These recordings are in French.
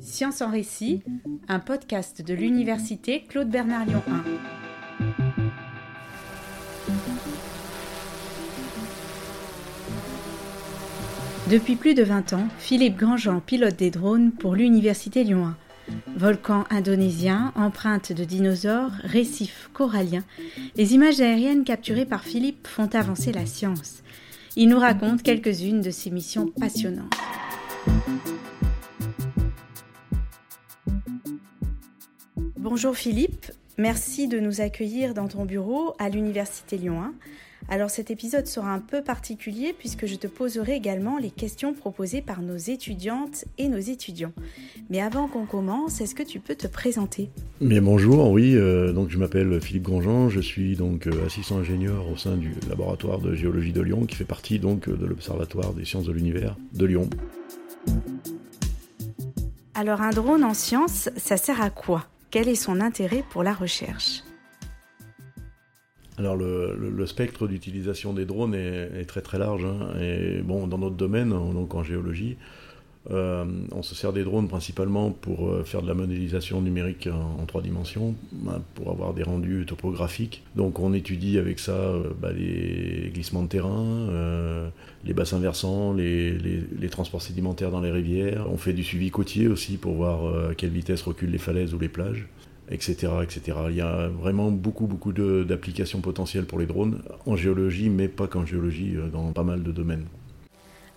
Science en récit, un podcast de l'université Claude Bernard Lyon 1. Depuis plus de 20 ans, Philippe Grandjean pilote des drones pour l'université Lyon 1. Volcans indonésiens, empreintes de dinosaures, récifs coralliens, les images aériennes capturées par Philippe font avancer la science. Il nous raconte quelques-unes de ses missions passionnantes. Bonjour Philippe, merci de nous accueillir dans ton bureau à l'Université Lyon 1. Alors cet épisode sera un peu particulier puisque je te poserai également les questions proposées par nos étudiantes et nos étudiants. Mais avant qu'on commence, est-ce que tu peux te présenter? Bien bonjour, oui, euh, donc je m'appelle Philippe Grandjean, je suis donc euh, assistant ingénieur au sein du laboratoire de géologie de Lyon qui fait partie donc de l'Observatoire des sciences de l'univers de Lyon. Alors un drone en sciences, ça sert à quoi? Quel est son intérêt pour la recherche? Alors le, spectre d'utilisation des drones est, très très large. Hein. et bon, dans notre domaine, donc en géologie, euh, on se sert des drones principalement pour euh, faire de la modélisation numérique en, trois dimensions, hein, pour avoir des rendus topographiques. Donc on étudie avec ça euh, bah, les glissements de terrain, les bassins versants, les, les, transports sédimentaires dans les rivières. On fait du suivi côtier aussi pour voir à quelle vitesse reculent les falaises ou les plages etc., etc. Il y a vraiment beaucoup, beaucoup d'applications potentielles pour les drones en géologie, mais pas qu'en géologie, dans pas mal de domaines.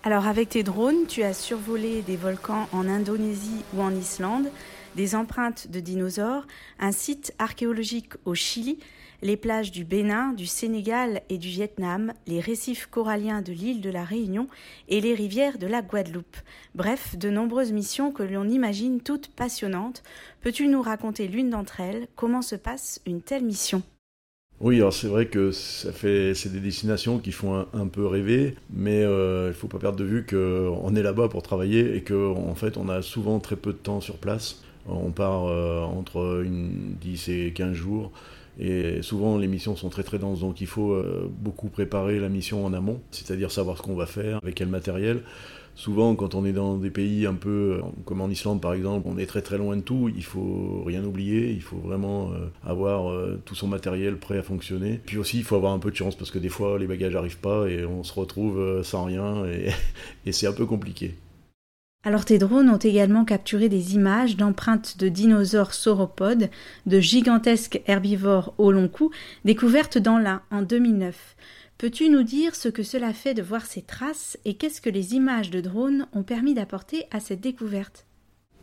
Alors avec tes drones, tu as survolé des volcans en Indonésie ou en Islande, des empreintes de dinosaures, un site archéologique au Chili, les plages du Bénin, du Sénégal et du Vietnam, les récifs coralliens de l'île de la Réunion et les rivières de la Guadeloupe. Bref, de nombreuses missions que l'on imagine toutes passionnantes. Peux-tu nous raconter l'une d'entre elles? Comment se passe une telle mission? Oui, alors c'est vrai que ça fait, c'est des destinations qui font un, peu rêver, mais euh, il ne faut pas perdre de vue qu'on est là-bas pour travailler et qu'en en fait on a souvent très peu de temps sur place. On part euh, entre une, 10 et 15 jours. Et souvent, les missions sont très très denses, donc il faut euh, beaucoup préparer la mission en amont, c'est-à-dire savoir ce qu'on va faire, avec quel matériel. Souvent, quand on est dans des pays un peu euh, comme en Islande par exemple, on est très très loin de tout, il faut rien oublier, il faut vraiment euh, avoir tout son matériel prêt à fonctionner. Puis aussi, il faut avoir un peu de chance parce que des fois, les bagages n'arrivent pas et on se retrouve sans rien et c'est un peu compliqué. Alors tes drones ont également capturé des images d'empreintes de dinosaures sauropodes, de gigantesques herbivores au long cou, découvertes dans l'Ain en 2009. Peux-tu nous dire ce que cela fait de voir ces traces et qu'est-ce que les images de drones ont permis d'apporter à cette découverte?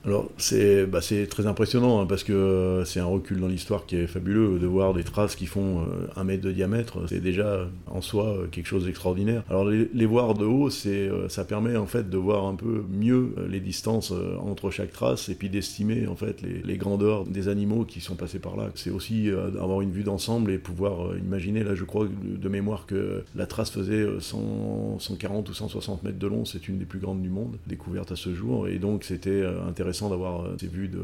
Alors c'est bah, très impressionnant hein, parce que euh, c'est un recul dans l'histoire qui est fabuleux de voir des traces qui font euh, un mètre de diamètre, c'est déjà en soi euh, quelque chose d'extraordinaire. Alors les, voir de haut, c'est ça permet en fait de voir un peu mieux les distances entre chaque trace et puis d'estimer en fait les, grandeurs des animaux qui sont passés par là. C'est aussi avoir une vue d'ensemble et pouvoir imaginer, là je crois de mémoire que la trace faisait 140 ou 160 mètres de long, c'est une des plus grandes du monde, découverte à ce jour, et donc c'était intéressant d'avoir euh, ces vues de,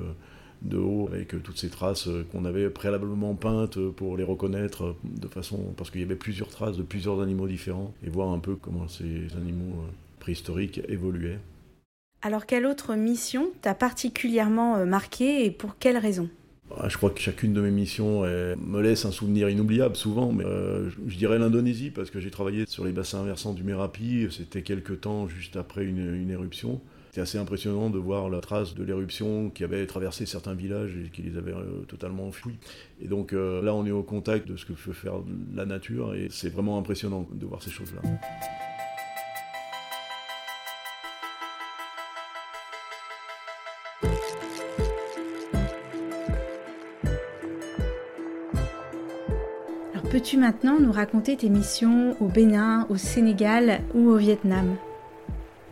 de haut avec euh, toutes ces traces euh, qu'on avait préalablement peintes pour les reconnaître de façon parce qu'il y avait plusieurs traces de plusieurs animaux différents et voir un peu comment ces animaux préhistoriques évoluaient. Alors quelle autre mission t'a particulièrement marqué et pour quelle raison? Ah, je crois que chacune de mes missions me laisse un souvenir inoubliable souvent, mais je, dirais l'Indonésie parce que j'ai travaillé sur les bassins versants du Merapi, c'était quelques temps juste après une éruption. C'était assez impressionnant de voir la trace de l'éruption qui avait traversé certains villages et qui les avait euh, totalement enfouis. Et donc euh, là, on est au contact de ce que peut faire la nature et c'est vraiment impressionnant de voir ces choses-là. Alors peux-tu maintenant nous raconter tes missions au Bénin, au Sénégal ou au Vietnam?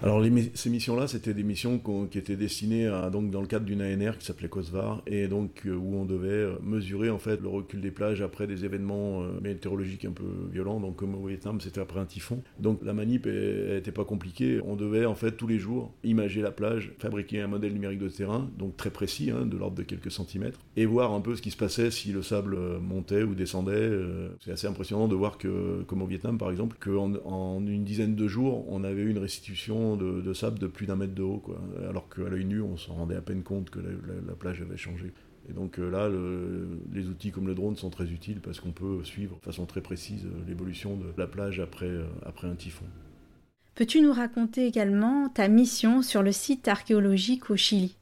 Alors ces missions-là, c'était des missions qui étaient destinées à, donc dans le cadre d'une ANR qui s'appelait COSVAR et donc euh, où on devait euh, mesurer en fait le recul des plages après des événements euh, météorologiques un peu violents. Donc comme au Vietnam, c'était après un typhon. Donc la manip n'était pas compliquée. On devait en fait tous les jours imager la plage, fabriquer un modèle numérique de terrain, donc très précis, hein, de l'ordre de quelques centimètres, et voir un peu ce qui se passait si le sable montait ou descendait. C'est assez impressionnant de voir que, comme au Vietnam par exemple, qu'en en une dizaine de jours, on avait une restitution de, sable de plus d'un mètre de haut, alors qu'à l'œil nu, on s'en rendait à peine compte que la, plage avait changé. Et donc euh, là, les outils comme le drone sont très utiles parce qu'on peut suivre de façon très précise l'évolution de la plage après, après un typhon. Peux-tu nous raconter également ta mission sur le site archéologique au Chili?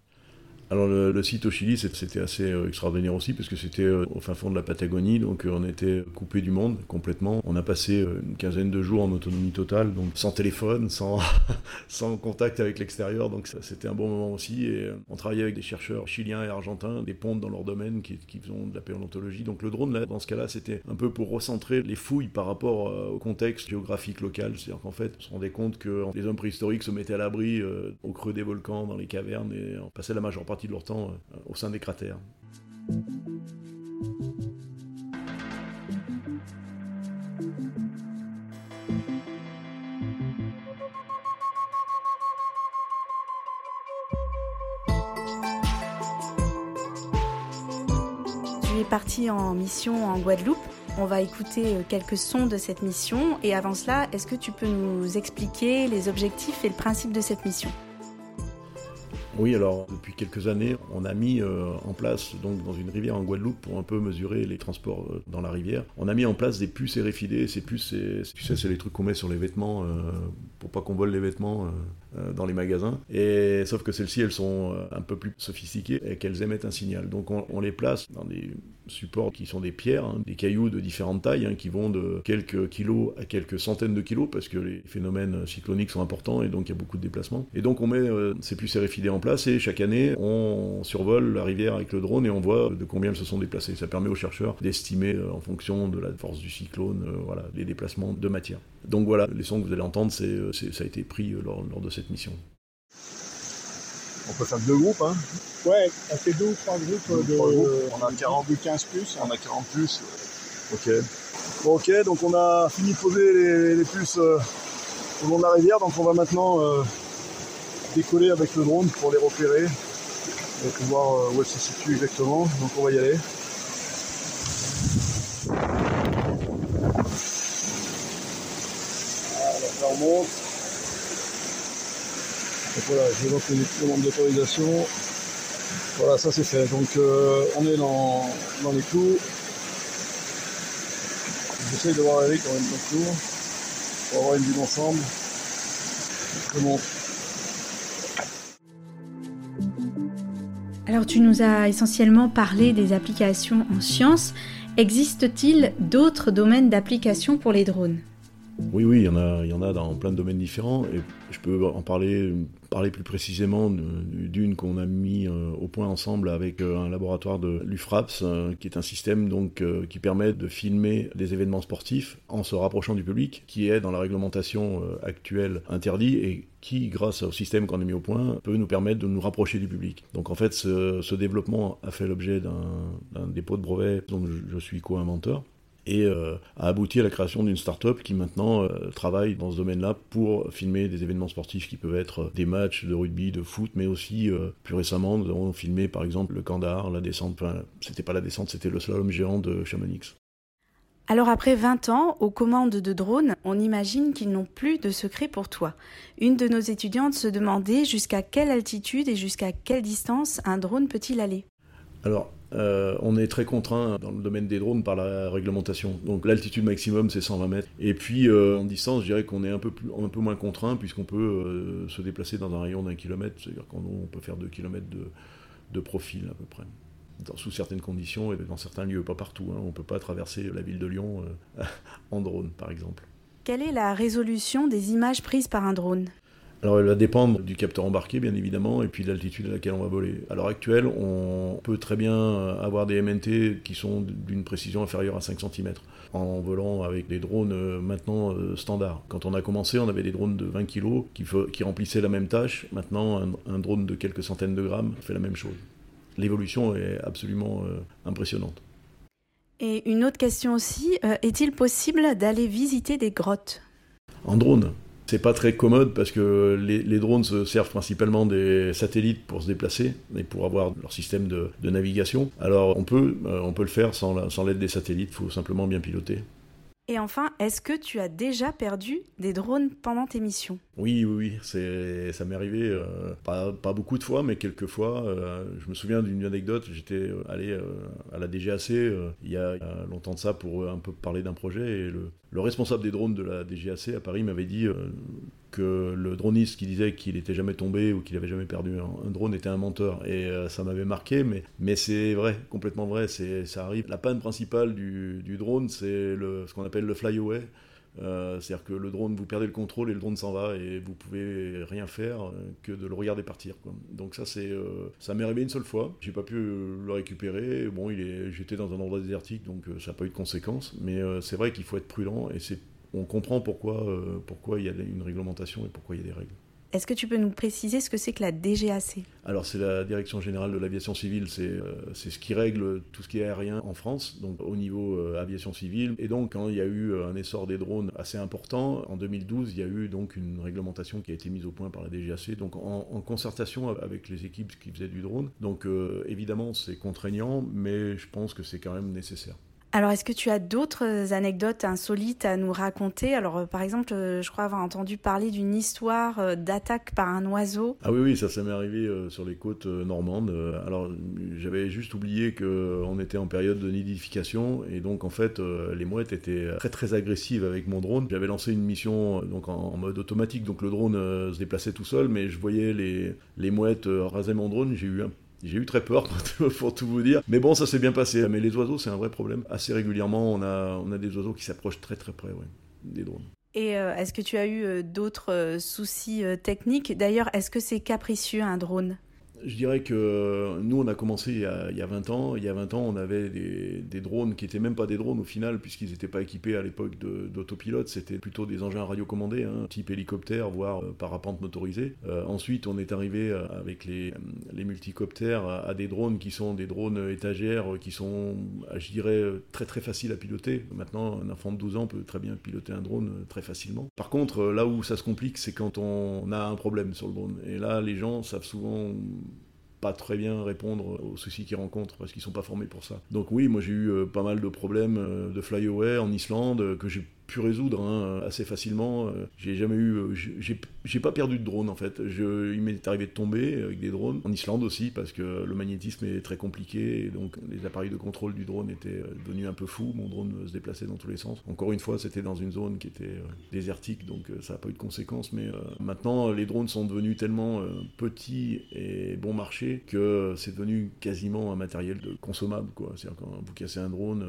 Alors le, site au Chili, c'était assez euh, extraordinaire aussi, parce que c'était euh, au fin fond de la Patagonie, donc euh, on était coupé du monde complètement. On a passé une quinzaine de jours en autonomie totale, donc sans téléphone, sans, sans contact avec l'extérieur, donc c'était un bon moment aussi. Et on travaillait avec des chercheurs chiliens et argentins, des pontes dans leur domaine qui, qui font de la paléontologie. Donc le drone, là, dans ce cas-là, c'était un peu pour recentrer les fouilles par rapport au contexte géographique local. C'est-à-dire qu'en fait, on se rendait compte que les hommes préhistoriques se mettaient à l'abri au creux des volcans, dans les cavernes, et on passait la majeure partie de leur temps euh, au sein des cratères. Tu es parti en mission en Guadeloupe. On va écouter euh, quelques sons de cette mission et avant cela, est-ce que tu peux nous expliquer les objectifs et le principe de cette mission? Oui, alors depuis quelques années, on a mis euh, en place, donc dans une rivière en Guadeloupe, pour un peu mesurer les transports euh, dans la rivière, on a mis en place des puces RFID. Ces puces, tu sais, c'est les trucs qu'on met sur les vêtements euh, pour pas qu'on vole les vêtements dans les magasins. Et sauf que celles-ci, elles sont un peu plus sophistiquées et qu'elles émettent un signal. Donc on, les place dans des supports qui sont des pierres, hein, des cailloux de différentes tailles, hein, qui vont de quelques kilos à quelques centaines de kilos, parce que les phénomènes cycloniques sont importants et donc il y a beaucoup de déplacements. Et donc on met ces puces RFID en place et chaque année, on survole la rivière avec le drone et on voit de combien elles se sont déplacées. Ça permet aux chercheurs d'estimer euh, en fonction de la force du cyclone euh, les déplacements de matière. Donc voilà, les sons que vous allez entendre, c'est, euh, ça a été pris lors, de cette mission. On peut faire deux groupes, hein Ouais, on fait deux ou trois groupes de, On a 40 15 plus. On a 40 plus. Ok. ok, donc on a fini de poser les, puces au long de la rivière, donc on va maintenant décoller avec le drone pour les repérer et pour voir euh, où elles se situent exactement. Donc on va y aller. Voilà, on monte. Donc voilà, vais les demandes d'autorisation. Voilà, ça c'est fait. Donc euh, on est dans, les clous. J'essaye de voir avec en même temps pour avoir une vue d'ensemble. Je monte. Alors tu nous as essentiellement parlé des applications en sciences. Existe-t-il d'autres domaines d'application pour les drones? Oui, oui, il y, en a, il y en a dans plein de domaines différents. Et je peux en parler, parler plus précisément d'une qu'on a mis euh, au point ensemble avec euh, un laboratoire de l'UFRAPS, euh, qui est un système donc qui permet de filmer des événements sportifs en se rapprochant du public, qui est dans la réglementation actuelle interdit et qui, grâce au système qu'on a mis au point, peut nous permettre de nous rapprocher du public. Donc en fait, ce, développement a fait l'objet d'un dépôt de brevet dont je suis co-inventeur et euh, a abouti à la création d'une start-up qui maintenant euh, travaille dans ce domaine-là pour filmer des événements sportifs qui peuvent être euh, des matchs de rugby, de foot, mais aussi plus récemment nous avons filmé par exemple le Kandahar, la descente, enfin c'était pas la descente, c'était le slalom géant de Chamonix. Alors après 20 ans aux commandes de drones, on imagine qu'ils n'ont plus de secret pour toi. Une de nos étudiantes se demandait jusqu'à quelle altitude et jusqu'à quelle distance un drone peut-il aller? Alors euh, on est très contraint dans le domaine des drones par la réglementation. Donc l'altitude maximum c'est 120 mètres. Et puis euh, en distance, je dirais qu'on est un peu, un peu moins contraint puisqu'on peut euh, se déplacer dans un rayon d'un kilomètre. C'est-à-dire qu'on peut faire 2 km de, profil à peu près. sous certaines conditions et dans certains lieux, pas partout. Hein. On ne peut pas traverser la ville de Lyon en drone par exemple. Quelle est la résolution des images prises par un drone? Alors elle va dépendre du capteur embarqué bien évidemment et puis de l'altitude à laquelle on va voler. À l'heure actuelle, on peut très bien avoir des MNT qui sont d'une précision inférieure à 5 cm en volant avec des drones euh, maintenant euh, standards. Quand on a commencé, on avait des drones de 20 kg qui, qui remplissaient la même tâche. Maintenant, un, drone de quelques centaines de grammes fait la même chose. L'évolution est absolument euh, impressionnante. Et une autre question aussi, est-il possible d'aller visiter des grottes? En drone? C'est pas très commode parce que les, drones se servent principalement des satellites pour se déplacer et pour avoir leur système de, navigation. Alors on peut, euh, on peut le faire sans l'aide des satellites, il faut simplement bien piloter. Et enfin, est-ce que tu as déjà perdu des drones pendant tes missions? Oui, oui, oui. Ça m'est arrivé euh, pas, beaucoup de fois, mais quelques fois. Euh, je me souviens d'une anecdote. J'étais euh, allé à la DGAC il y, a, longtemps de ça pour un peu parler d'un projet et le, responsable des drones de la DGAC à Paris m'avait dit que le droniste qui disait qu'il n'était jamais tombé ou qu'il avait jamais perdu un, drone était un menteur. Et ça m'avait marqué, mais, c'est vrai, complètement vrai. Ça arrive. La panne principale du, drone, c'est ce qu'on appelle le flyaway. Euh, C'est-à-dire que le drone, vous perdez le contrôle et le drone s'en va et vous pouvez rien faire euh, que de le regarder partir. Donc ça, euh, ça m'est arrivé une seule fois. J'ai pas pu le récupérer. Bon, il est, j'étais dans un endroit désertique, donc euh, ça n'a pas eu de conséquences. Mais c'est vrai qu'il faut être prudent et c'est, on comprend pourquoi, pourquoi il y a une réglementation et pourquoi il y a des règles. Est-ce que tu peux nous préciser ce que c'est que la DGAC Alors c'est la Direction Générale de l'Aviation Civile, c'est euh, c'est ce qui règle tout ce qui est aérien en France, donc au niveau euh, aviation civile. Et donc quand il y a eu un essor des drones assez important, en 2012, il y a eu donc une réglementation qui a été mise au point par la DGAC, donc en, concertation avec les équipes qui faisaient du drone. Donc euh, évidemment c'est contraignant, mais je pense que c'est quand même nécessaire. Alors, est-ce que tu as d'autres anecdotes insolites à nous raconter? Alors, euh, par exemple, euh, je crois avoir entendu parler d'une histoire euh, d'attaque par un oiseau. Ah oui, oui, ça, ça m'est arrivé sur les côtes normandes. Alors, j'avais juste oublié qu'on était en période de nidification et donc, en fait, les mouettes étaient très, très agressives avec mon drone. J'avais lancé une mission donc en, mode automatique, donc le drone se déplaçait tout seul, mais je voyais les, les mouettes raser mon drone. J'ai eu un j'ai eu très peur pour tout vous dire. Mais bon, ça s'est bien passé. Mais les oiseaux, c'est un vrai problème. Assez régulièrement, on a, des oiseaux qui s'approchent très très près, ouais, des drones. Et euh, est-ce que tu as eu euh, d'autres euh, soucis techniques? D'ailleurs, est-ce que c'est capricieux un drone? Je dirais que nous, on a commencé il y a, il y a 20 ans. Il y a 20 ans, on avait des, drones qui n'étaient même pas des drones au final, puisqu'ils n'étaient pas équipés à l'époque d'autopilote. C'était plutôt des engins radiocommandés, hein, type hélicoptère, voire euh, parapente motorisé. Euh, ensuite, on est arrivé euh, avec les, multicoptères à, des drones qui sont des drones étagères, qui sont, je dirais, très très faciles à piloter. Maintenant, un enfant de 12 ans peut très bien piloter un drone très facilement. Par contre, là où ça se complique, c'est quand on a un problème sur le drone. Et là, les gens savent souvent pas très bien répondre aux soucis qu'ils rencontrent parce qu'ils sont pas formés pour ça. Donc oui, moi j'ai eu euh, pas mal de problèmes euh, de flyaway en Islande euh, que j'ai pu résoudre hein, assez facilement. Euh, j'ai jamais eu, euh, j'ai pas perdu de drone en fait. Il m'est arrivé de tomber avec des drones en Islande aussi parce que le magnétisme est très compliqué et donc les appareils de contrôle du drone étaient euh, devenus un peu fous. Mon drone se déplaçait dans tous les sens. Encore une fois, c'était dans une zone qui était désertique donc ça n'a pas eu de conséquences. Mais maintenant, les drones sont devenus tellement petits et bon marché que c'est devenu quasiment un matériel de consommable quoi. C'est-à-dire quand vous cassez un drone,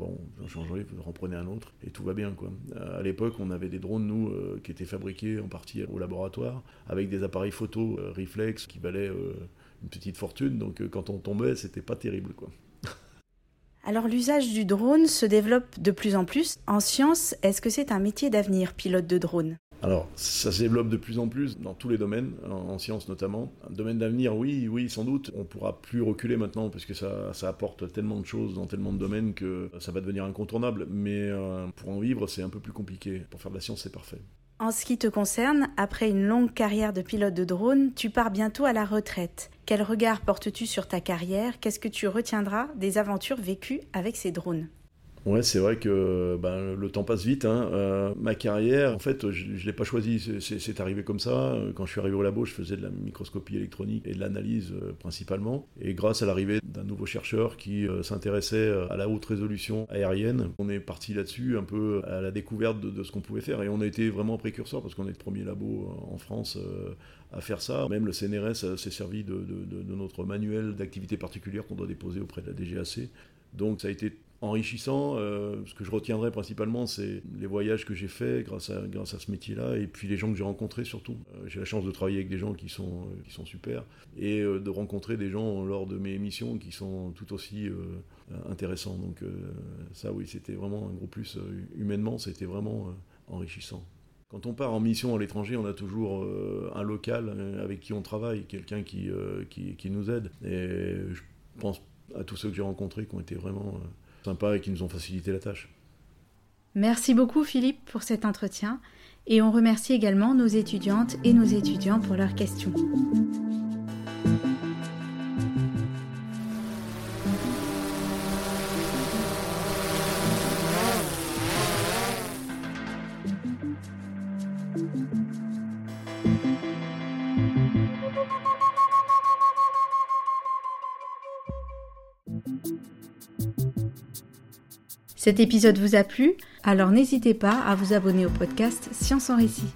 bon, vous en changerez, vous en reprenez un autre et tout va bien Quoi. À l'époque, on avait des drones, nous, euh, qui étaient fabriqués en partie au laboratoire, avec des appareils photo euh, réflexes qui valaient euh, une petite fortune. Donc quand on tombait, c'était pas terrible. Quoi. Alors l'usage du drone se développe de plus en plus. En science, est-ce que c'est un métier d'avenir, pilote de drone? Alors, ça se développe de plus en plus dans tous les domaines, en, sciences notamment. Un domaine d'avenir, oui, oui, sans doute. On pourra plus reculer maintenant parce que ça, ça, apporte tellement de choses dans tellement de domaines que ça va devenir incontournable. Mais euh, pour en vivre, c'est un peu plus compliqué. Pour faire de la science, c'est parfait. En ce qui te concerne, après une longue carrière de pilote de drone, tu pars bientôt à la retraite. Quel regard portes-tu sur ta carrière? Qu'est-ce que tu retiendras des aventures vécues avec ces drones? Ouais, c'est vrai que ben, le temps passe vite. Hein. Euh, ma carrière, en fait, je ne l'ai pas choisie, c'est arrivé comme ça. Quand je suis arrivé au labo, je faisais de la microscopie électronique et de l'analyse euh, principalement. Et grâce à l'arrivée d'un nouveau chercheur qui euh, s'intéressait à la haute résolution aérienne, on est parti là-dessus un peu à la découverte de, ce qu'on pouvait faire. Et on a été vraiment précurseur parce qu'on est le premier labo en France à faire ça. Même le CNRS s'est servi de, de notre manuel d'activité particulière qu'on doit déposer auprès de la DGAC. Donc ça a été enrichissant. Euh, ce que je retiendrai principalement, c'est les voyages que j'ai faits grâce à, ce métier-là, et puis les gens que j'ai rencontrés surtout. Euh, j'ai la chance de travailler avec des gens qui sont, euh, super, et de rencontrer des gens lors de mes missions qui sont tout aussi intéressants. Donc ça, oui, c'était vraiment un gros plus humainement, c'était vraiment enrichissant. Quand on part en mission à l'étranger, on a toujours un local avec qui on travaille, quelqu'un qui, qui, nous aide. Et je pense à tous ceux que j'ai rencontrés qui ont été vraiment sympas et qui nous ont facilité la tâche. Merci beaucoup Philippe pour cet entretien et on remercie également nos étudiantes et nos étudiants pour leurs questions. Cet épisode vous a plu? Alors n'hésitez pas à vous abonner au podcast Science en récit.